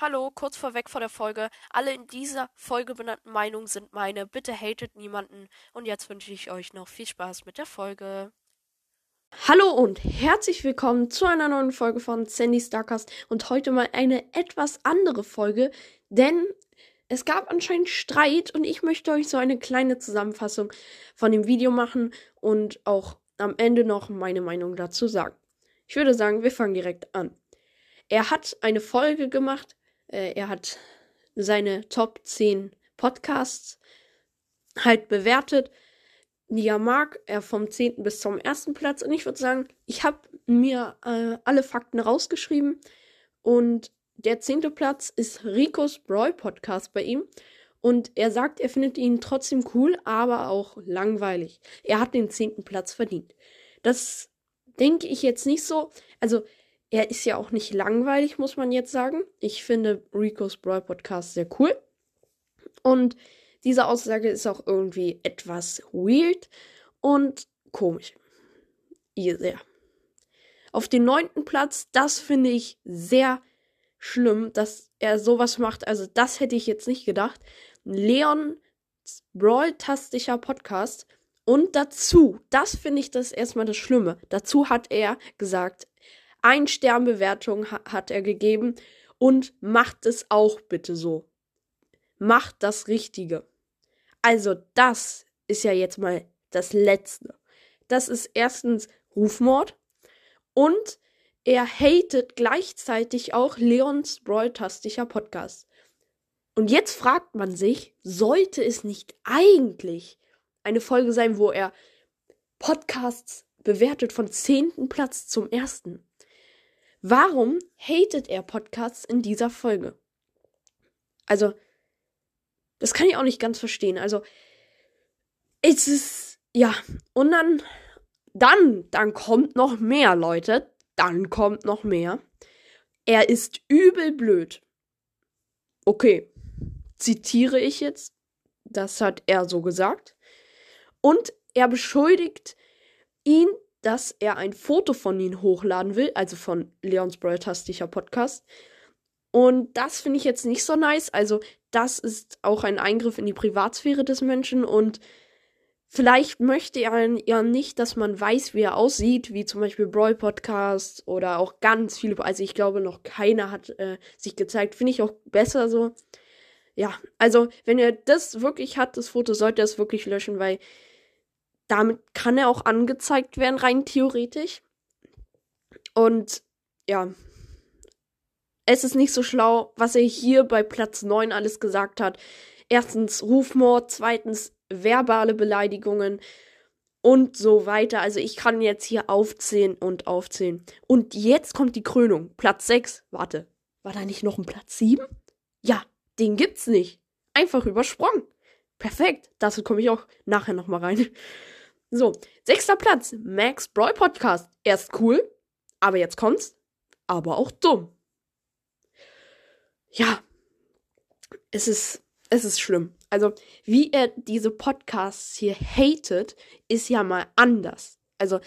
Hallo, kurz vorweg vor der Folge. Alle in dieser Folge benannten Meinungen sind meine. Bitte hatet niemanden. Und jetzt wünsche ich euch noch viel Spaß mit der Folge. Hallo und herzlich willkommen zu einer neuen Folge von Sandy Starcast und heute mal eine etwas andere Folge, denn es gab anscheinend Streit und ich möchte euch so eine kleine Zusammenfassung von dem Video machen und auch am Ende noch meine Meinung dazu sagen. Ich würde sagen, wir fangen direkt an. Er hat eine Folge gemacht, er hat seine Top 10 Podcasts halt bewertet, er mag. Er vom 10. bis zum ersten Platz. Und ich würde sagen, ich habe mir äh, alle Fakten rausgeschrieben. Und der zehnte Platz ist Ricos Brawl Podcast bei ihm. Und er sagt, er findet ihn trotzdem cool, aber auch langweilig. Er hat den zehnten Platz verdient. Das denke ich jetzt nicht so. Also, er ist ja auch nicht langweilig, muss man jetzt sagen. Ich finde Ricos Brawl Podcast sehr cool. Und diese Aussage ist auch irgendwie etwas weird und komisch. Ihr sehr. Auf den neunten Platz, das finde ich sehr schlimm, dass er sowas macht. Also, das hätte ich jetzt nicht gedacht. Leon Brawl-tastischer Podcast. Und dazu, das finde ich das erstmal das Schlimme. Dazu hat er gesagt, ein Sternbewertung ha hat er gegeben und macht es auch bitte so. Macht das Richtige. Also das ist ja jetzt mal das Letzte. Das ist erstens Rufmord und er hatet gleichzeitig auch Leons Broiltastischer Podcast. Und jetzt fragt man sich, sollte es nicht eigentlich eine Folge sein, wo er Podcasts bewertet von zehnten Platz zum ersten? Warum hatet er Podcasts in dieser Folge? Also, das kann ich auch nicht ganz verstehen. Also, es ist, ja, und dann, dann, dann kommt noch mehr, Leute. Dann kommt noch mehr. Er ist übel blöd. Okay, zitiere ich jetzt. Das hat er so gesagt. Und er beschuldigt ihn dass er ein Foto von ihnen hochladen will, also von Leons Broiltastischer Podcast. Und das finde ich jetzt nicht so nice. Also, das ist auch ein Eingriff in die Privatsphäre des Menschen und vielleicht möchte er ja nicht, dass man weiß, wie er aussieht, wie zum Beispiel Brawl Podcast oder auch ganz viele. Also, ich glaube, noch keiner hat äh, sich gezeigt. Finde ich auch besser so. Ja, also, wenn er das wirklich hat, das Foto, sollte er es wirklich löschen, weil damit kann er auch angezeigt werden, rein theoretisch. Und ja, es ist nicht so schlau, was er hier bei Platz 9 alles gesagt hat. Erstens Rufmord, zweitens verbale Beleidigungen und so weiter. Also ich kann jetzt hier aufzählen und aufzählen. Und jetzt kommt die Krönung. Platz 6. Warte, war da nicht noch ein Platz 7? Ja, den gibt's nicht. Einfach übersprungen. Perfekt. Dazu komme ich auch nachher nochmal rein. So, sechster Platz, Max Brawl Podcast. Erst cool, aber jetzt kommt's, aber auch dumm. Ja, es ist, es ist schlimm. Also, wie er diese Podcasts hier hatet, ist ja mal anders. Also,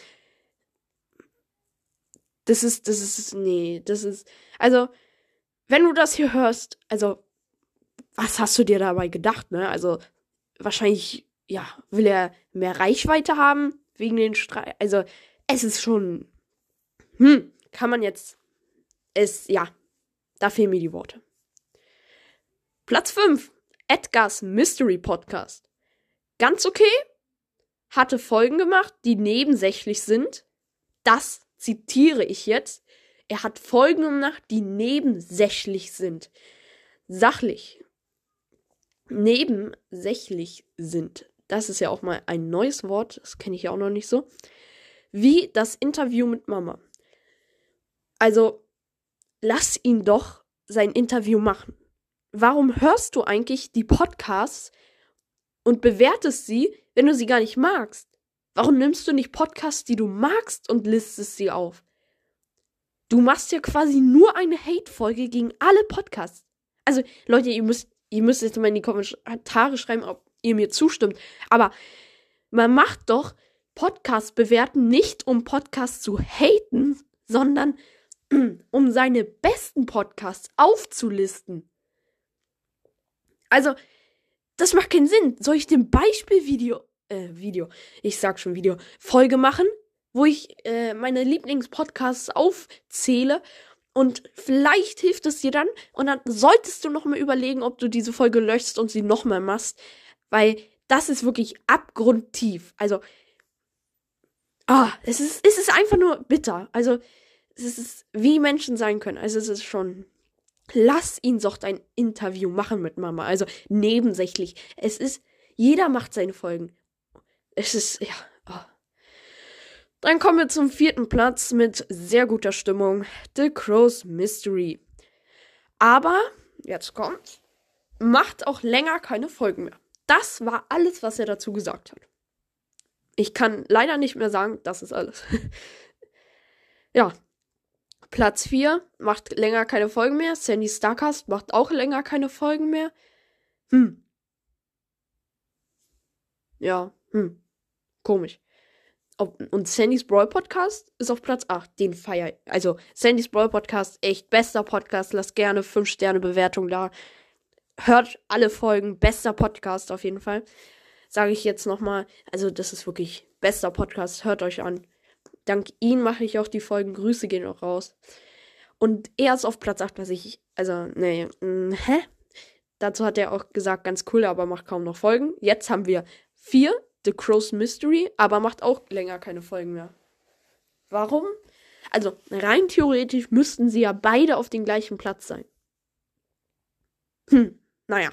das ist, das ist, nee, das ist, also, wenn du das hier hörst, also, was hast du dir dabei gedacht, ne? Also, wahrscheinlich ja, will er mehr Reichweite haben wegen den Streit. Also, es ist schon. Hm, kann man jetzt. Es, ja, da fehlen mir die Worte. Platz 5. Edgars Mystery Podcast. Ganz okay. Hatte Folgen gemacht, die nebensächlich sind. Das zitiere ich jetzt. Er hat Folgen gemacht, die nebensächlich sind. Sachlich. Nebensächlich sind das ist ja auch mal ein neues Wort, das kenne ich ja auch noch nicht so, wie das Interview mit Mama. Also, lass ihn doch sein Interview machen. Warum hörst du eigentlich die Podcasts und bewertest sie, wenn du sie gar nicht magst? Warum nimmst du nicht Podcasts, die du magst und listest sie auf? Du machst ja quasi nur eine Hate-Folge gegen alle Podcasts. Also, Leute, ihr müsst, ihr müsst jetzt mal in die Kommentare schreiben, ob ihr mir zustimmt. Aber man macht doch Podcast bewerten nicht, um Podcasts zu haten, sondern um seine besten Podcasts aufzulisten. Also, das macht keinen Sinn. Soll ich dem Beispielvideo, äh, Video, ich sag schon Video, Folge machen, wo ich äh, meine Lieblingspodcasts aufzähle und vielleicht hilft es dir dann und dann solltest du nochmal überlegen, ob du diese Folge löschst und sie nochmal machst, weil das ist wirklich abgrundtief. Also, ah, es ist, es ist einfach nur bitter. Also, es ist, wie Menschen sein können. Also, es ist schon lass ihn doch ein Interview machen mit Mama. Also nebensächlich. Es ist, jeder macht seine Folgen. Es ist, ja. Oh. Dann kommen wir zum vierten Platz mit sehr guter Stimmung. The Crow's Mystery. Aber, jetzt kommt, macht auch länger keine Folgen mehr. Das war alles, was er dazu gesagt hat. Ich kann leider nicht mehr sagen, das ist alles. ja, Platz 4 macht länger keine Folgen mehr. Sandy Starcast macht auch länger keine Folgen mehr. Hm. Ja, hm. Komisch. Und Sandys Brawl Podcast ist auf Platz 8. Den feier ich. Also, Sandys Brawl Podcast, echt bester Podcast. Lasst gerne 5 Sterne Bewertung da. Hört alle Folgen. Bester Podcast auf jeden Fall. Sage ich jetzt nochmal. Also, das ist wirklich bester Podcast. Hört euch an. Dank ihm mache ich auch die Folgen. Grüße gehen auch raus. Und er ist auf Platz 8, was ich. Also, nee. Mh, hm, hä? Dazu hat er auch gesagt, ganz cool, aber macht kaum noch Folgen. Jetzt haben wir 4, The Crow's Mystery, aber macht auch länger keine Folgen mehr. Warum? Also, rein theoretisch müssten sie ja beide auf dem gleichen Platz sein. Hm, naja.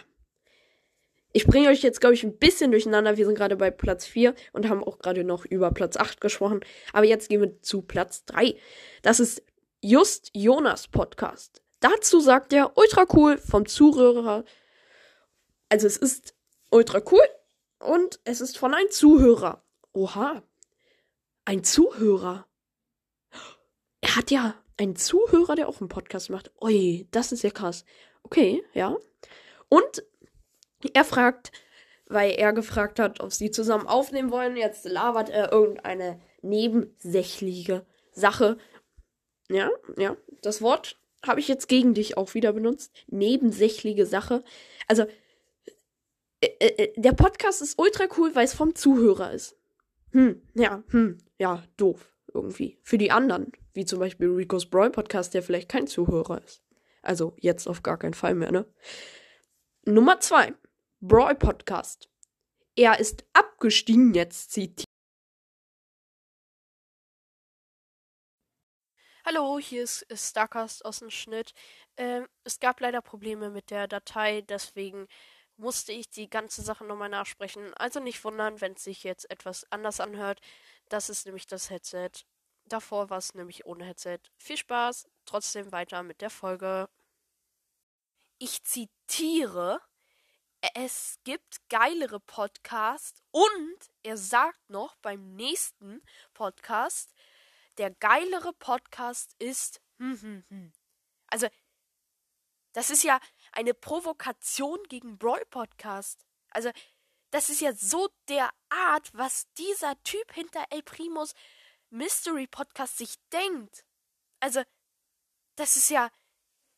Ich bringe euch jetzt, glaube ich, ein bisschen durcheinander. Wir sind gerade bei Platz 4 und haben auch gerade noch über Platz 8 gesprochen. Aber jetzt gehen wir zu Platz 3. Das ist Just Jonas Podcast. Dazu sagt er ultra cool vom Zuhörer. Also es ist ultra cool und es ist von einem Zuhörer. Oha. Ein Zuhörer. Er hat ja einen Zuhörer, der auch einen Podcast macht. Ui, das ist ja krass. Okay, ja. Und er fragt, weil er gefragt hat, ob sie zusammen aufnehmen wollen. Jetzt labert er irgendeine nebensächliche Sache. Ja, ja. Das Wort habe ich jetzt gegen dich auch wieder benutzt. Nebensächliche Sache. Also, äh, äh, äh, der Podcast ist ultra cool, weil es vom Zuhörer ist. Hm, ja, hm, ja, doof. Irgendwie. Für die anderen. Wie zum Beispiel Rico's Brawl Podcast, der vielleicht kein Zuhörer ist. Also, jetzt auf gar keinen Fall mehr, ne? Nummer zwei. Brawl Podcast. Er ist abgestiegen, jetzt zitiert. Hallo, hier ist Starcast aus dem Schnitt. Ähm, es gab leider Probleme mit der Datei, deswegen musste ich die ganze Sache nochmal nachsprechen. Also nicht wundern, wenn es sich jetzt etwas anders anhört. Das ist nämlich das Headset. Davor war es nämlich ohne Headset. Viel Spaß, trotzdem weiter mit der Folge. Ich zitiere es gibt geilere Podcasts und er sagt noch beim nächsten Podcast, der geilere Podcast ist. Hm, hm, hm. Also, das ist ja eine Provokation gegen Brawl Podcast. Also, das ist ja so der Art, was dieser Typ hinter El Primos Mystery Podcast sich denkt. Also, das ist ja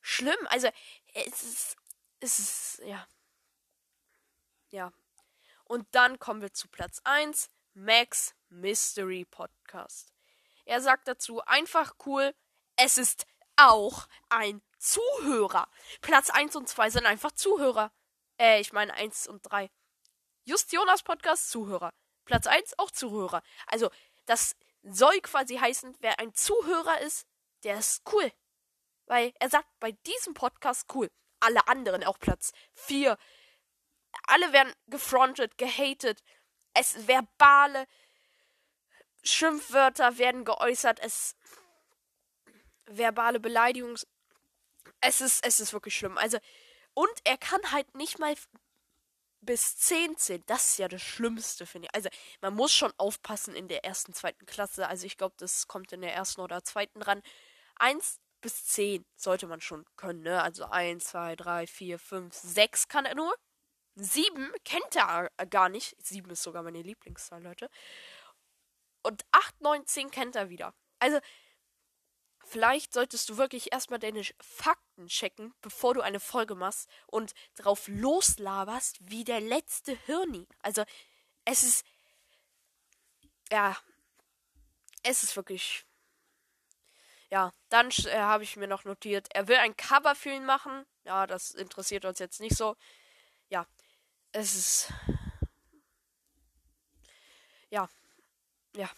schlimm. Also, es ist, es ist, ja. Ja. Und dann kommen wir zu Platz 1, Max Mystery Podcast. Er sagt dazu einfach cool, es ist auch ein Zuhörer. Platz 1 und 2 sind einfach Zuhörer. Äh, ich meine 1 und 3. Just Jonas Podcast Zuhörer. Platz 1 auch Zuhörer. Also, das soll quasi heißen, wer ein Zuhörer ist, der ist cool. Weil er sagt bei diesem Podcast cool. Alle anderen auch Platz 4, alle werden gefrontet, gehatet. Es verbale Schimpfwörter werden geäußert. Es verbale Beleidigungs. Es ist, es ist wirklich schlimm. Also, und er kann halt nicht mal bis 10 zählen. Das ist ja das Schlimmste, finde ich. Also, man muss schon aufpassen in der ersten, zweiten Klasse. Also, ich glaube, das kommt in der ersten oder zweiten dran. 1 bis 10 sollte man schon können, ne? Also 1, 2, 3, 4, 5, 6 kann er nur. Sieben kennt er gar nicht. Sieben ist sogar meine Lieblingszahl, Leute. Und acht, neun, zehn kennt er wieder. Also, Vielleicht solltest du wirklich erstmal deine Fakten checken, bevor du eine Folge machst und drauf loslaberst wie der letzte Hirni. Also, es ist. Ja. Es ist wirklich. Ja, dann äh, habe ich mir noch notiert, er will ein Cover für ihn machen. Ja, das interessiert uns jetzt nicht so. Ja, es ist. Ja. Ja.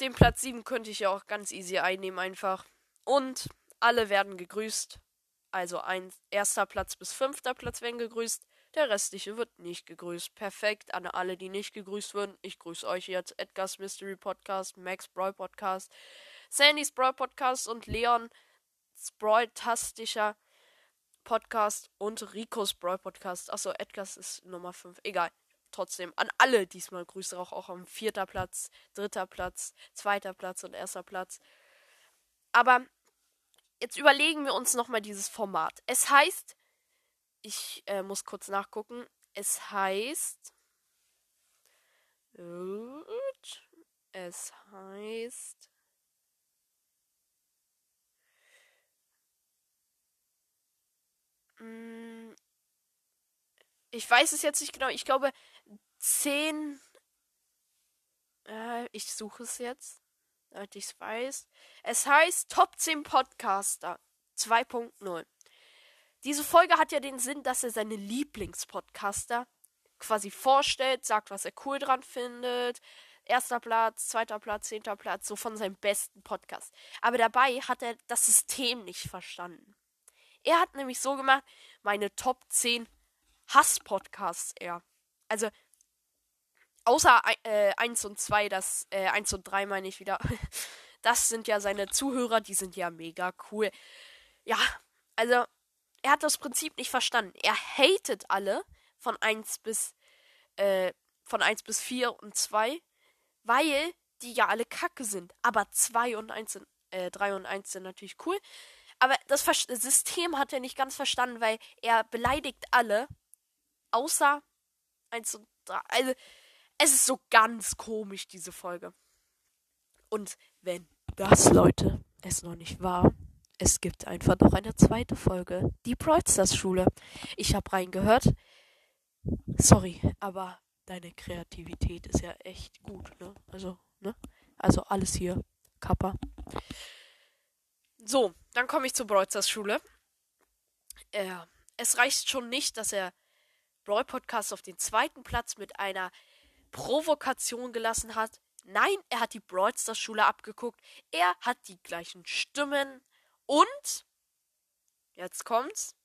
Den Platz 7 könnte ich ja auch ganz easy einnehmen einfach. Und alle werden gegrüßt. Also ein erster Platz bis fünfter Platz werden gegrüßt. Der restliche wird nicht gegrüßt. Perfekt an alle, die nicht gegrüßt würden. Ich grüße euch jetzt. Edgar's Mystery Podcast, Max Brawl Podcast, Sandys Brawl Podcast und Leon Sprawl-tastischer Podcast und Ricos Brawl Podcast. Achso, Edgar's ist Nummer 5. Egal trotzdem an alle diesmal Grüße auch, auch am vierter Platz, dritter Platz, zweiter Platz und erster Platz. Aber jetzt überlegen wir uns nochmal dieses Format. Es heißt, ich äh, muss kurz nachgucken, es heißt, es heißt, mm, ich weiß es jetzt nicht genau. Ich glaube, 10. Äh, ich suche es jetzt, damit ich es weiß. Es heißt Top 10 Podcaster 2.0. Diese Folge hat ja den Sinn, dass er seine Lieblingspodcaster quasi vorstellt, sagt, was er cool dran findet. Erster Platz, zweiter Platz, zehnter Platz, so von seinem besten Podcast. Aber dabei hat er das System nicht verstanden. Er hat nämlich so gemacht, meine Top 10 Hass-Podcasts eher. Also Außer äh, 1 und 2, das, äh, 1 und 3 meine ich wieder. Das sind ja seine Zuhörer, die sind ja mega cool. Ja, also, er hat das Prinzip nicht verstanden. Er hatet alle von 1 bis, äh, von 1 bis 4 und 2, weil die ja alle kacke sind. Aber 2 und 1 sind, äh, 3 und 1 sind natürlich cool. Aber das Ver System hat er nicht ganz verstanden, weil er beleidigt alle, außer 1 und 3. Also, es ist so ganz komisch, diese Folge. Und wenn das, Leute, es noch nicht war, es gibt einfach noch eine zweite Folge. Die Broadstars Schule. Ich habe reingehört. Sorry, aber deine Kreativität ist ja echt gut, ne? Also, ne? Also alles hier. Kappa. So, dann komme ich zur Broadstars Schule. Äh, es reicht schon nicht, dass er Brawl Podcast auf den zweiten Platz mit einer Provokation gelassen hat. Nein, er hat die Broadstars Schule abgeguckt. Er hat die gleichen Stimmen. Und, jetzt kommt's,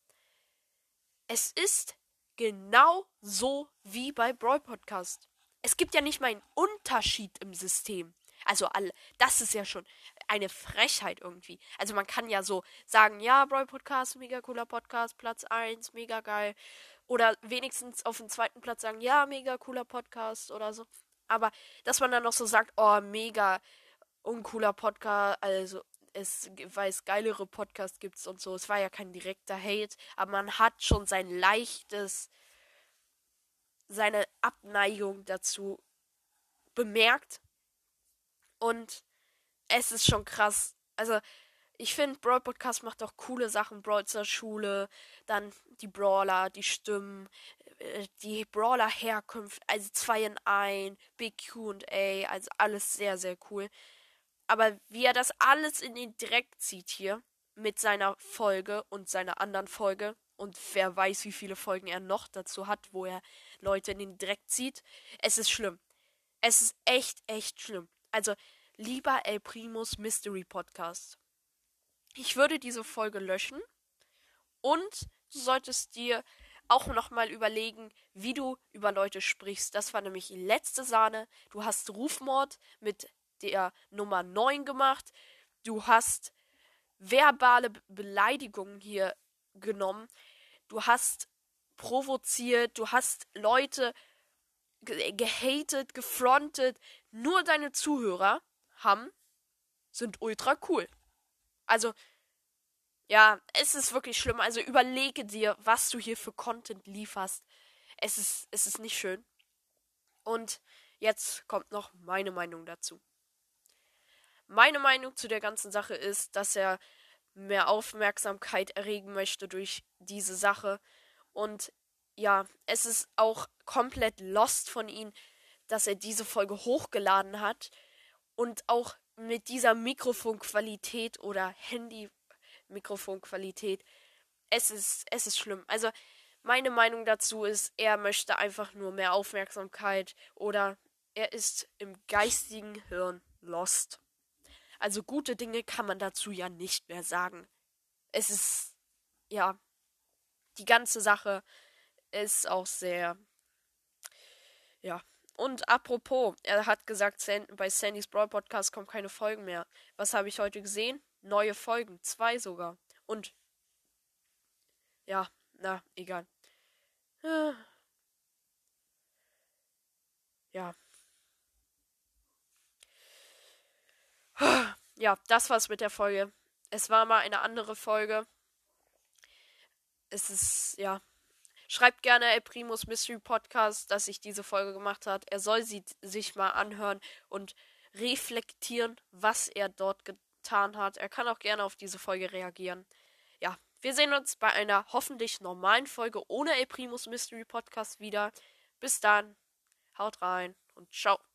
es ist genau so wie bei Brawl Podcast. Es gibt ja nicht mal einen Unterschied im System. Also das ist ja schon eine Frechheit irgendwie. Also man kann ja so sagen, ja, Brawl Podcast, mega cooler Podcast, Platz 1, mega geil. Oder wenigstens auf dem zweiten Platz sagen, ja, mega cooler Podcast oder so. Aber dass man dann noch so sagt, oh, mega uncooler Podcast, also es, weil es geilere Podcasts gibt und so. Es war ja kein direkter Hate, aber man hat schon sein leichtes, seine Abneigung dazu bemerkt. Und es ist schon krass. Also, ich finde, Brawl Podcast macht auch coole Sachen. Brawlster Schule, dann die Brawler, die Stimmen, äh, die Brawler Herkunft, also 2 in 1, Big QA, also alles sehr, sehr cool. Aber wie er das alles in den Dreck zieht hier, mit seiner Folge und seiner anderen Folge, und wer weiß, wie viele Folgen er noch dazu hat, wo er Leute in den Dreck zieht, es ist schlimm. Es ist echt, echt schlimm. Also, lieber El Primus Mystery Podcast ich würde diese Folge löschen und du solltest dir auch nochmal überlegen, wie du über Leute sprichst. Das war nämlich die letzte Sahne. Du hast Rufmord mit der Nummer 9 gemacht. Du hast verbale Beleidigungen hier genommen. Du hast provoziert. Du hast Leute gehatet, gefrontet. Nur deine Zuhörer haben, sind ultra cool. Also, ja, es ist wirklich schlimm. Also überlege dir, was du hier für Content lieferst. Es ist, es ist nicht schön. Und jetzt kommt noch meine Meinung dazu. Meine Meinung zu der ganzen Sache ist, dass er mehr Aufmerksamkeit erregen möchte durch diese Sache. Und ja, es ist auch komplett lost von ihm, dass er diese Folge hochgeladen hat und auch mit dieser Mikrofonqualität oder Handy-Mikrofonqualität. Es ist, es ist schlimm. Also, meine Meinung dazu ist, er möchte einfach nur mehr Aufmerksamkeit oder er ist im geistigen Hirn lost. Also gute Dinge kann man dazu ja nicht mehr sagen. Es ist, ja, die ganze Sache ist auch sehr, ja. Und apropos, er hat gesagt, bei Sandys Brawl Podcast kommen keine Folgen mehr. Was habe ich heute gesehen? Neue Folgen, zwei sogar. Und, ja, na, egal. Ja. Ja, das war's mit der Folge. Es war mal eine andere Folge. Es ist, ja. Schreibt gerne El Primus Mystery Podcast, dass sich diese Folge gemacht hat. Er soll sie sich mal anhören und reflektieren, was er dort getan hat. Er kann auch gerne auf diese Folge reagieren. Ja, wir sehen uns bei einer hoffentlich normalen Folge ohne El Primus Mystery Podcast wieder. Bis dann, haut rein und ciao.